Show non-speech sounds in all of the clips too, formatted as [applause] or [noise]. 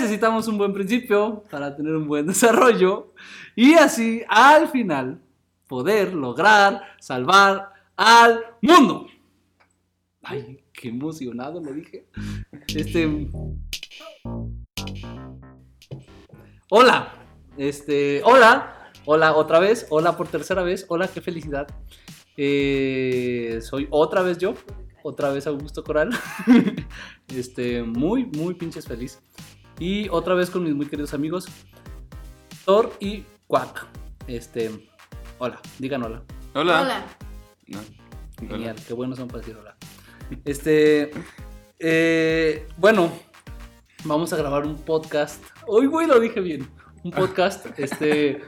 necesitamos un buen principio para tener un buen [laughs] desarrollo y así al final poder lograr salvar al mundo. Ay, qué emocionado lo dije. Este. Hola. Este. Hola. Hola otra vez. Hola por tercera vez. Hola, qué felicidad. Eh, soy otra vez yo. Otra vez Augusto Coral. [laughs] este, muy, muy pinches feliz. Y otra vez con mis muy queridos amigos. Thor y Quack. Este. Hola, digan hola. Hola. Hola. No, Genial, hola. qué buenos son para decir hola. Este. eh, bueno, vamos a grabar un podcast. Hoy, güey, lo dije bien. Un podcast, [laughs] este.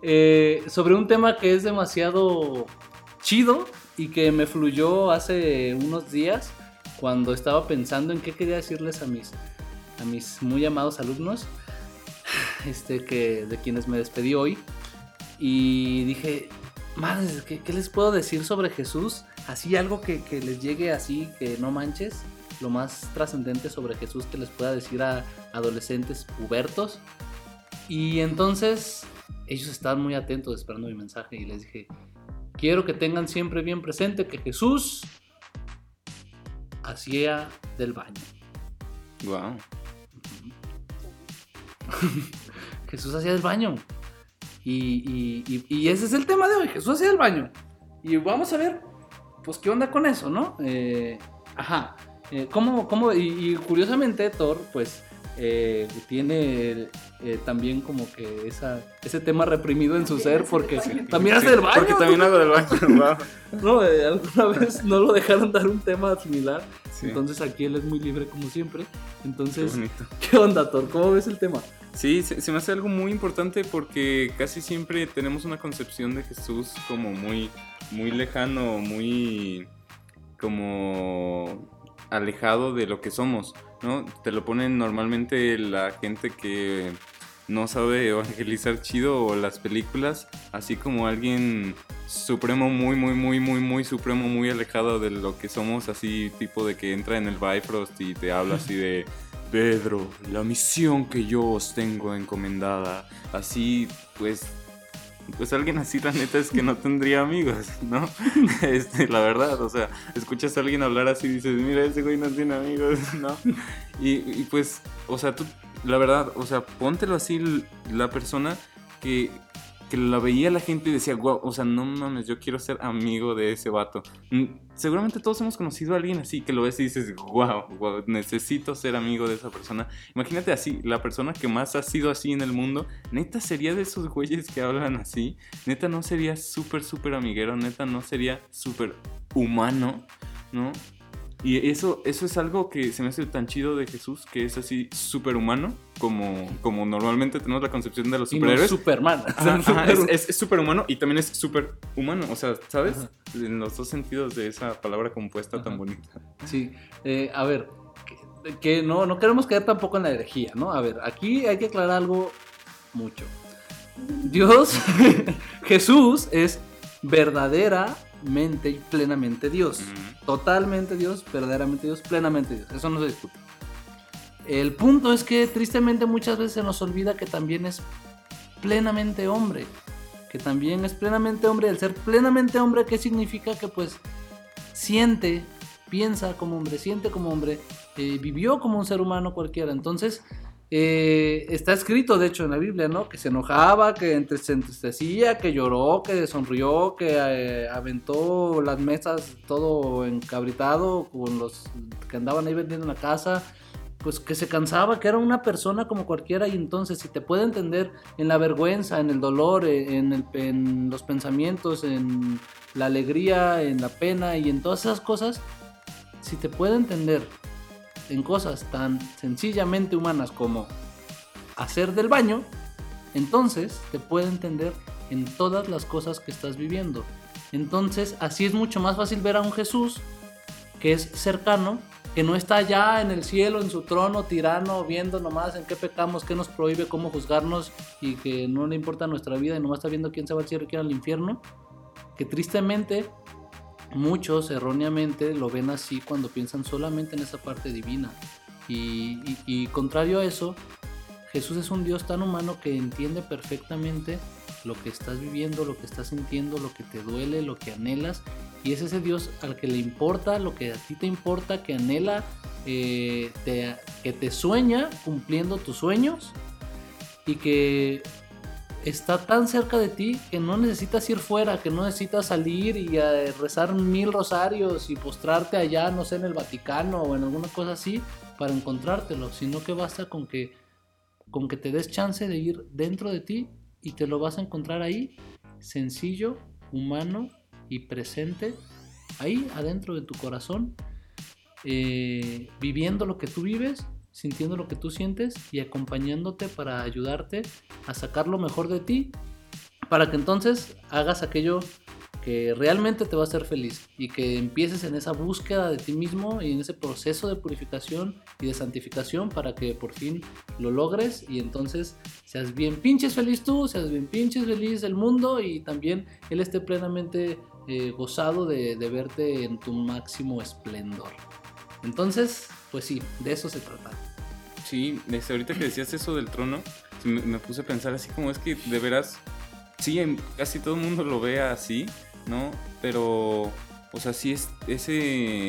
eh, sobre un tema que es demasiado chido y que me fluyó hace unos días cuando estaba pensando en qué quería decirles a mis, mis muy amados alumnos, este, que, de quienes me despedí hoy. Y dije, madres, ¿qué, qué les puedo decir sobre Jesús? Así algo que, que les llegue así, que no manches. Lo más trascendente sobre Jesús que les pueda decir a adolescentes pubertos. Y entonces ellos estaban muy atentos esperando mi mensaje y les dije, quiero que tengan siempre bien presente que Jesús hacía del baño. Wow. [laughs] Jesús hacía del baño. Y, y- y- y ese es el tema de hoy, Jesús hacía del baño. Y vamos a ver, pues, qué onda con eso, ¿no? Eh, ajá. Eh, ¿cómo, cómo- y, y curiosamente, Thor, pues, eh, tiene eh, también como que esa, ese tema reprimido en su ser, porque también hace del baño. Porque también hago del baño. No, eh, alguna vez no lo dejaron dar un tema similar. Sí. Entonces aquí él es muy libre como siempre. Entonces. ¿qué onda, Thor? ¿Cómo ves el tema? Sí, se, me hace algo muy importante porque casi siempre tenemos una concepción de Jesús como muy, muy lejano, muy como alejado de lo que somos, ¿no? Te lo ponen normalmente la gente que no sabe evangelizar chido o las películas, así como alguien supremo, muy, muy, muy, muy, muy supremo, muy alejado de lo que somos, así tipo de que entra en el Bifrost y te habla así de [laughs] Pedro, la misión que yo os tengo encomendada, así pues pues alguien así la neta es que no tendría amigos, ¿no? [laughs] Este, la verdad, o sea, escuchas a alguien hablar así y dices, mira, ese güey no tiene amigos, [laughs] ¿no? Y, y, pues, o sea, tú, la verdad, o sea, póntelo así la persona que, la veía la gente y decía, wow, o sea, no mames, yo quiero ser amigo de ese vato. Mm, Seguramente todos hemos conocido a alguien así que lo ves y dices, wow, wow, necesito ser amigo de esa persona. Imagínate así, la persona que más ha sido así en el mundo, neta sería de esos güeyes que hablan así, neta no sería súper, súper amiguero, neta no sería súper humano, ¿no? Y eso, eso es algo que se me hace tan chido de Jesús, que es así súper humano, como, como normalmente tenemos la concepción de los Y no superhéroes. Superman. Ajá, ajá, es, es, es súper humano y también es súper humano, o sea, ¿sabes? Ajá. En los dos sentidos de esa palabra compuesta tan bonita. Sí, eh, a ver, que, que no, no queremos caer tampoco en la herejía, ¿no? A ver, aquí hay que aclarar algo mucho. Dios, [laughs] Jesús es verdaderamente y plenamente Dios. Totalmente Dios, verdaderamente Dios, plenamente Dios. Eso no se discute. El punto es que tristemente muchas veces se nos olvida que también es plenamente hombre. Que también es plenamente hombre. El ser plenamente hombre, ¿qué significa? Que pues siente, piensa como hombre, siente como hombre, eh, vivió como un ser humano cualquiera. Entonces, eh, está escrito, de hecho, en la Biblia, ¿no? Que se enojaba, que entre- se entristecía, que lloró, que sonrió, que eh, aventó las mesas todo encabritado con los que andaban ahí vendiendo en la casa. Pues que se cansaba, que era una persona como cualquiera, y entonces, si te puede entender en la vergüenza, en el dolor, eh, en, en los pensamientos, en la alegría, en la pena y en todas esas cosas, si te puede entender en cosas tan sencillamente humanas como hacer del baño, entonces te puede entender en todas las cosas que estás viviendo. Entonces, así es mucho más fácil ver a un Jesús que es cercano, que no está allá en el cielo, en su trono, tirano, viendo nomás en qué pecamos, qué nos prohíbe, cómo juzgarnos y que no le importa nuestra vida y nomás está viendo quién se va al cielo y quién al infierno. Que tristemente muchos erróneamente lo ven así cuando piensan solamente en esa parte divina. Y, y- contrario a eso, Jesús es un Dios tan humano que entiende perfectamente lo que estás viviendo, lo que estás sintiendo, lo que te duele, lo que anhelas. Y es ese Dios al que le importa lo que a ti te importa, que anhela, eh, te- que te sueña cumpliendo tus sueños y que está tan cerca de ti que no necesitas ir fuera, que no necesitas salir y rezar mil rosarios y postrarte allá, no sé, en el Vaticano o en alguna cosa así para encontrártelo, sino que basta con que con que te des chance de ir dentro de ti y te lo vas a encontrar ahí, sencillo, humano y presente, ahí adentro de tu corazón, eh, viviendo lo que tú vives, sintiendo lo que tú sientes y acompañándote para ayudarte a sacar lo mejor de ti, para que entonces hagas aquello que realmente te va a hacer feliz y que empieces en esa búsqueda de ti mismo y en ese proceso de purificación y de santificación para que por fin lo logres y entonces seas bien pinches feliz tú, seas bien pinches feliz el mundo y también él esté plenamente eh, gozado de, de verte en tu máximo esplendor. Entonces, pues sí, de eso se trata. Sí, ahorita que decías eso del trono, me, me puse a pensar así como es que de veras, sí, casi todo el mundo lo ve así, ¿no? Pero, o sea, sí es ese,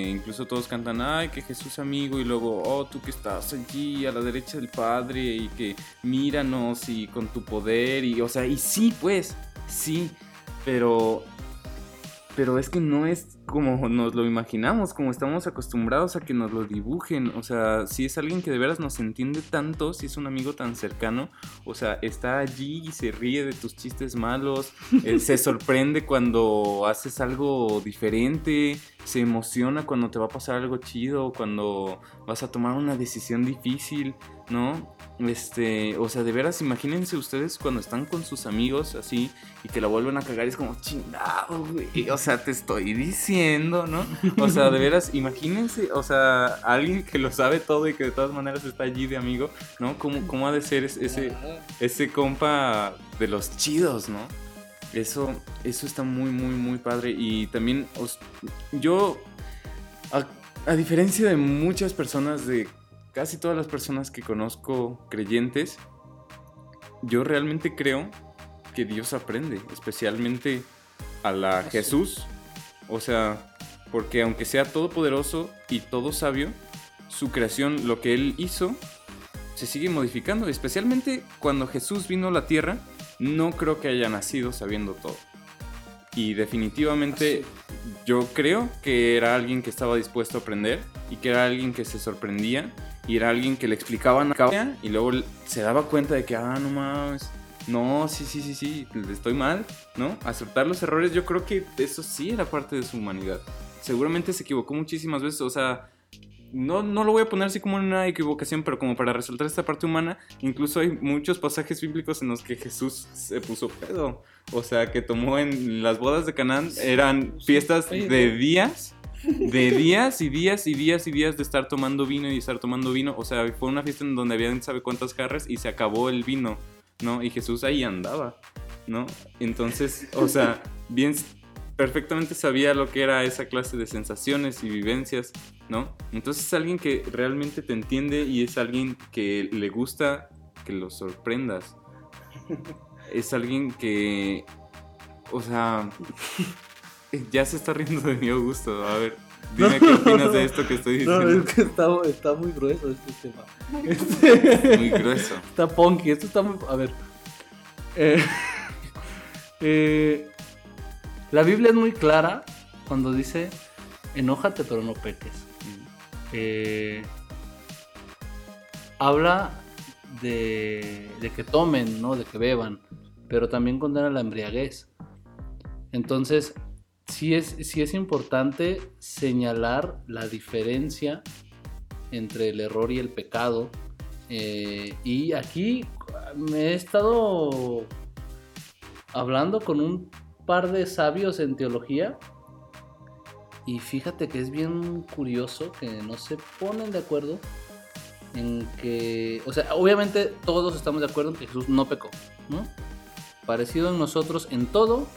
incluso todos cantan, ay, que Jesús amigo, y luego, oh, tú que estás allí a la derecha del Padre, y que míranos y con tu poder, y, o sea, y sí, pues, sí, pero pero es que no es como nos lo imaginamos, como estamos acostumbrados a que nos lo dibujen. O sea, si es alguien que de veras nos entiende tanto, si es un amigo tan cercano, o sea, está allí y se ríe de tus chistes malos, eh, [laughs] se sorprende cuando haces algo diferente, se emociona cuando te va a pasar algo chido, cuando vas a tomar una decisión difícil, ¿no? Este, o sea, de veras, imagínense ustedes cuando están con sus amigos así y que la vuelven a cagar es como chingado, güey. O sea, te estoy diciendo, ¿no? O sea, de veras, imagínense, o sea, alguien que lo sabe todo y que de todas maneras está allí de amigo, ¿no? ¿Cómo, cómo ha de ser es- ese, ese compa de los chidos, ¿no? Eso, eso está muy, muy, muy padre. Y también, os- yo, a, a diferencia de muchas personas, de casi todas las personas que conozco creyentes, yo realmente creo que Dios aprende, especialmente a la sí. Jesús. O sea, porque aunque sea todopoderoso y todo sabio, su creación, lo que él hizo, se sigue modificando. Especialmente cuando Jesús vino a la tierra, no creo que haya nacido sabiendo todo. Y definitivamente yo creo que era alguien que estaba dispuesto a aprender y que era alguien que se sorprendía y era alguien que le explicaban y luego se daba cuenta de que, ah, no mames, no, sí, sí, sí, sí, estoy mal, ¿no? Aceptar los errores, yo creo que eso sí era parte de su humanidad. Seguramente se equivocó muchísimas veces, o sea, no, no lo voy a poner así como una equivocación, pero como para resaltar esta parte humana, incluso hay muchos pasajes bíblicos en los que Jesús se puso pedo. O sea, que tomó en las bodas de Canaán, eran fiestas de días, de días y días y días y días de estar tomando vino y estar tomando vino. O sea, fue una fiesta en donde habían sabe cuántas jarras y se acabó el vino, ¿no? Y Jesús ahí andaba, ¿no? Entonces, o sea, bien perfectamente sabía lo que era esa clase de sensaciones y vivencias, ¿no? Entonces es alguien que realmente te entiende y es alguien que le gusta que lo sorprendas. Es alguien que, o sea, [laughs] ya se está riendo de mi gusto. A ver, dime qué opinas de esto que estoy No, diciendo. es que está, está muy grueso este tema. Este- Muy grueso. Está punky, esto está muy... A ver. Eh, eh, la Biblia es muy clara cuando dice, enójate pero no peques. Eh, habla de, de que tomen, ¿no? De que beban, pero también condena la embriaguez. Entonces, sí es, sí es importante señalar la diferencia entre el error y el pecado. Eh, y aquí me he estado hablando con un par de sabios en teología. Y fíjate que es bien curioso que no se ponen de acuerdo en que, o sea, obviamente todos estamos de acuerdo en que Jesús no pecó. Parecido en nosotros en todo,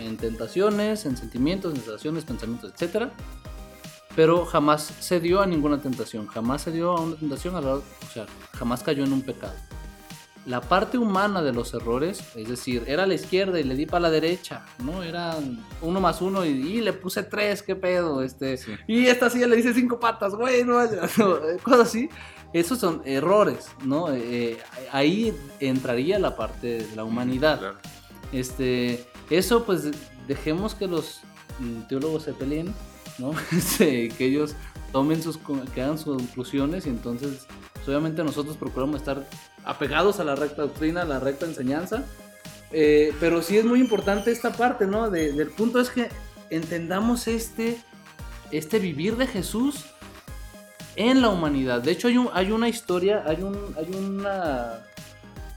en tentaciones, en sentimientos, en sensaciones, pensamientos, etc. pero jamás cedió a ninguna tentación, jamás cedió a una tentación, o sea, jamás cayó en un pecado. La parte humana de los errores, es decir, era a la izquierda y le di para la derecha, ¿no? Era uno más uno y, le puse tres, qué pedo, este. Y esta sí le hice cinco patas, güey, [laughs] no, cosas así. Esos son errores, ¿no? Eh, ahí entraría la parte de la humanidad. Este, eso pues dejemos que los teólogos se peleen ¿no? [laughs] Este, que ellos tomen sus, que hagan sus conclusiones y entonces pues, obviamente nosotros procuramos estar apegados a la recta doctrina, a la recta enseñanza, eh, pero sí es muy importante esta parte, ¿no? del punto es que entendamos este, este vivir de Jesús en la humanidad. De hecho hay, hay una historia, hay, un, hay una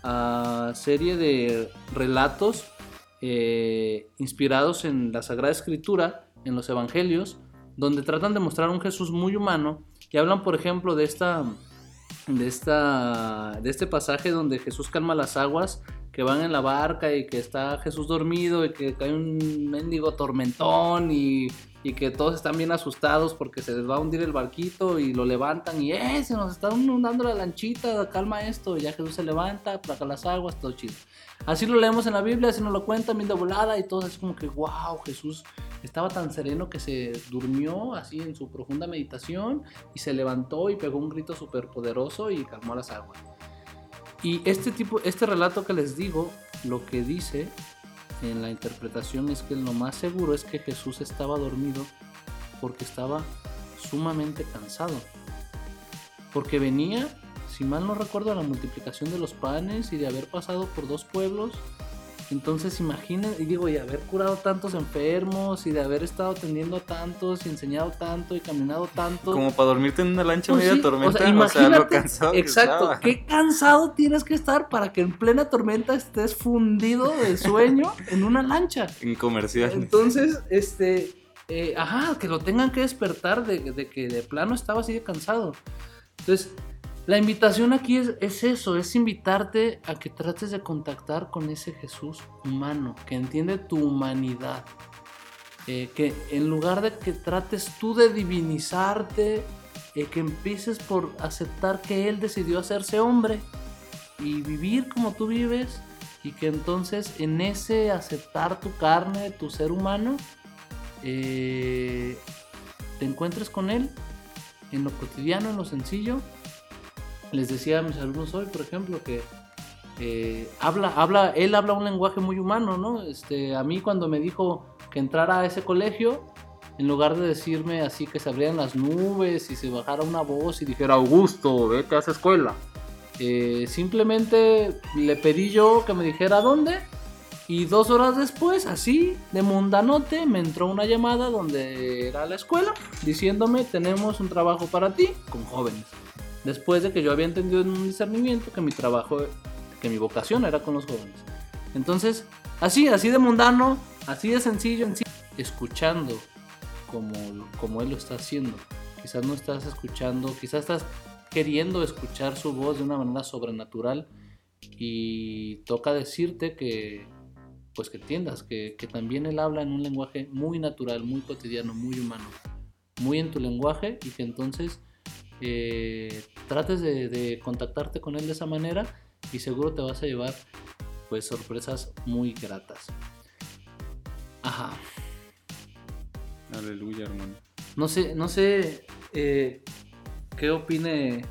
ah, serie de relatos eh, inspirados en la Sagrada Escritura, en los Evangelios, donde tratan de mostrar un Jesús muy humano y hablan, por ejemplo, de esta de esta de este pasaje donde Jesús calma las aguas que van en la barca y que está Jesús dormido y que cae un mendigo tormentón y y que todos están bien asustados porque se les va a hundir el barquito y lo levantan y ¡eh! Se nos está inundando la lanchita, calma esto. Y ya Jesús se levanta, placa las aguas, todo chido. Así lo leemos en la Biblia, así nos lo cuentan bien de volada y todo es como que wow, Jesús estaba tan sereno que se durmió así en su profunda meditación y se levantó y pegó un grito súper poderoso y calmó las aguas. Y este tipo, este relato que les digo, lo que dice en la interpretación es que lo más seguro es que Jesús estaba dormido porque estaba sumamente cansado. Porque venía, si mal no recuerdo, a la multiplicación de los panes y de haber pasado por dos pueblos entonces imaginen, y digo, y haber curado tantos enfermos y de haber estado atendiendo a tantos y enseñado tanto y caminado tanto. Como para dormirte en una lancha pues media tormenta, o sea, lo cansado. Exacto, qué cansado tienes que estar para que en plena tormenta estés fundido de sueño en una lancha. En comercial. Entonces, este, eh, ajá, que lo tengan que despertar de, de que de plano estaba así de cansado. Entonces, la invitación aquí es, eso, es invitarte a que trates de contactar con ese Jesús humano, que entiende tu humanidad. Eh, que en lugar de que trates tú de divinizarte, eh, que empieces por aceptar que Él decidió hacerse hombre y vivir como tú vives, y que entonces en ese aceptar tu carne, tu ser humano, eh, te encuentres con Él en lo cotidiano, en lo sencillo, les decía a mis alumnos hoy, por ejemplo, que eh, habla, habla, él habla un lenguaje muy humano, ¿no? Este, a mí cuando me dijo que entrara a ese colegio, en lugar de decirme así que se abrieran las nubes y se bajara una voz y dijera, Augusto, vete a esa escuela. Eh, simplemente le pedí yo que me dijera dónde y dos horas después, así de mundanote, me entró una llamada donde era la escuela diciéndome tenemos un trabajo para ti con jóvenes después de que yo había entendido en un discernimiento que mi trabajo, que mi vocación era con los jóvenes. Entonces, así, así de mundano, así de sencillo en sí, escuchando como, como él lo está haciendo. Quizás no estás escuchando, quizás estás queriendo escuchar su voz de una manera sobrenatural y toca decirte que pues que entiendas que, que también él habla en un lenguaje muy natural, muy cotidiano, muy humano, muy en tu lenguaje y que entonces eh, trates de, contactarte con él de esa manera y seguro te vas a llevar pues sorpresas muy gratas. Ajá. Aleluya, hermano. No sé, no sé eh, qué opine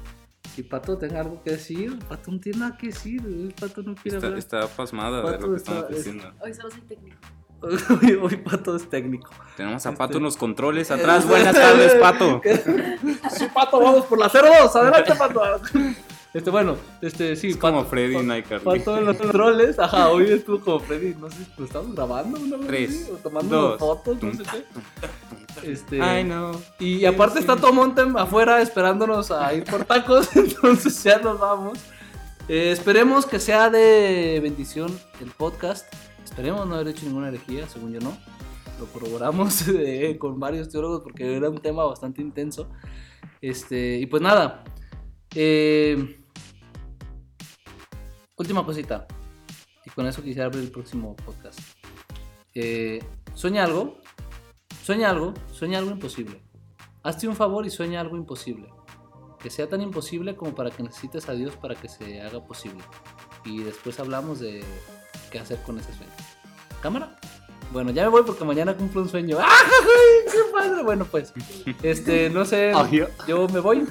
si Pato tenga algo que decir. Pato no tiene nada que decir. Pato no quiere está, hablar. Está pasmada de lo que estamos diciendo. Hoy solo soy técnico. Hoy, Pato es técnico. Tenemos a Pato en los controles atrás. [laughs] Buenas tardes, Pato. [laughs] sí, Pato, vamos por la 02. Adelante, Pato. Este, bueno, este, sí. Es como Freddy Pato, Pato en los controles. Ajá, hoy estuvo como Freddy. No sé, ¿lo estamos grabando una vez? Tres. O tomando fotos, no sé qué. Este, Ay, no. Y aparte está todo Montem afuera esperándonos a ir por tacos. [laughs] Entonces ya nos vamos. Eh, esperemos que sea de bendición el podcast. Esperemos no haber hecho ninguna herejía, según yo no. Lo corroboramos [laughs] con varios teólogos porque era un tema bastante intenso. Este, y pues nada. Eh, última cosita. Y con eso quisiera abrir el próximo podcast. Eh, sueña algo. Sueña algo. Sueña algo imposible. hazte un favor y sueña algo imposible. Que sea tan imposible como para que necesites a Dios para que se haga posible. Y después hablamos de qué hacer con ese sueño. ¿Cámara? Bueno, ya me voy porque mañana cumplo un sueño. [laughs] ¡Ah, ¡Qué padre! Bueno, pues, este, no sé, yo me voy.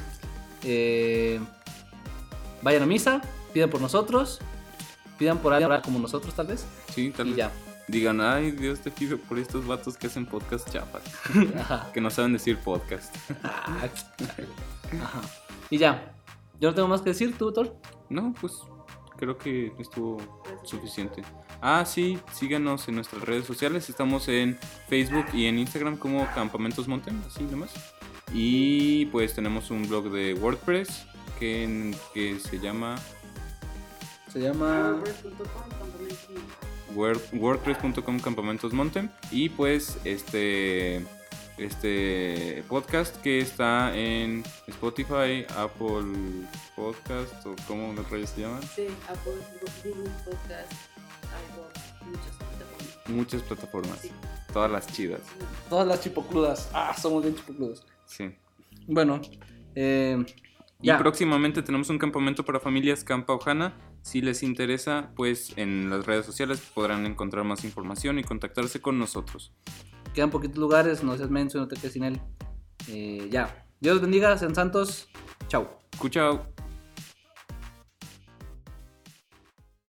Eh, vayan a misa, pidan por nosotros, pidan por alguien como nosotros tal vez. Sí, tal Y vez. ya. Digan, ay, Dios te pido por estos vatos que hacen podcast chapas. [laughs] Que no saben decir podcast. [laughs] Ajá. Y ya. Yo no tengo más que decir, tú, Thor. No, pues creo que estuvo suficiente. Ah, sí, síganos en nuestras redes sociales. Estamos en Facebook y en Instagram como Campamentos Mountain, así nomás. Y pues tenemos un blog de WordPress que, que se llama Se llama. WordPress.com, Campamentos Mountain. Y pues este este podcast que está en Spotify, Apple Podcast o como los rayos se llaman. Sí, Apple, Google Podcast, iVoox, muchas plataformas. Muchas plataformas, Sí. todas las chidas. Todas las chipocludas. Ah, somos bien chipocludos. Sí. Bueno, eh, Y ya. próximamente tenemos un campamento para familias Campa Ojana. Si les interesa, pues en las redes sociales podrán encontrar más información y contactarse con nosotros. Quedan poquitos lugares, no seas menso, no te quedes sin él. Eh, ya. Dios bendiga, sean santos. Chao. Chao.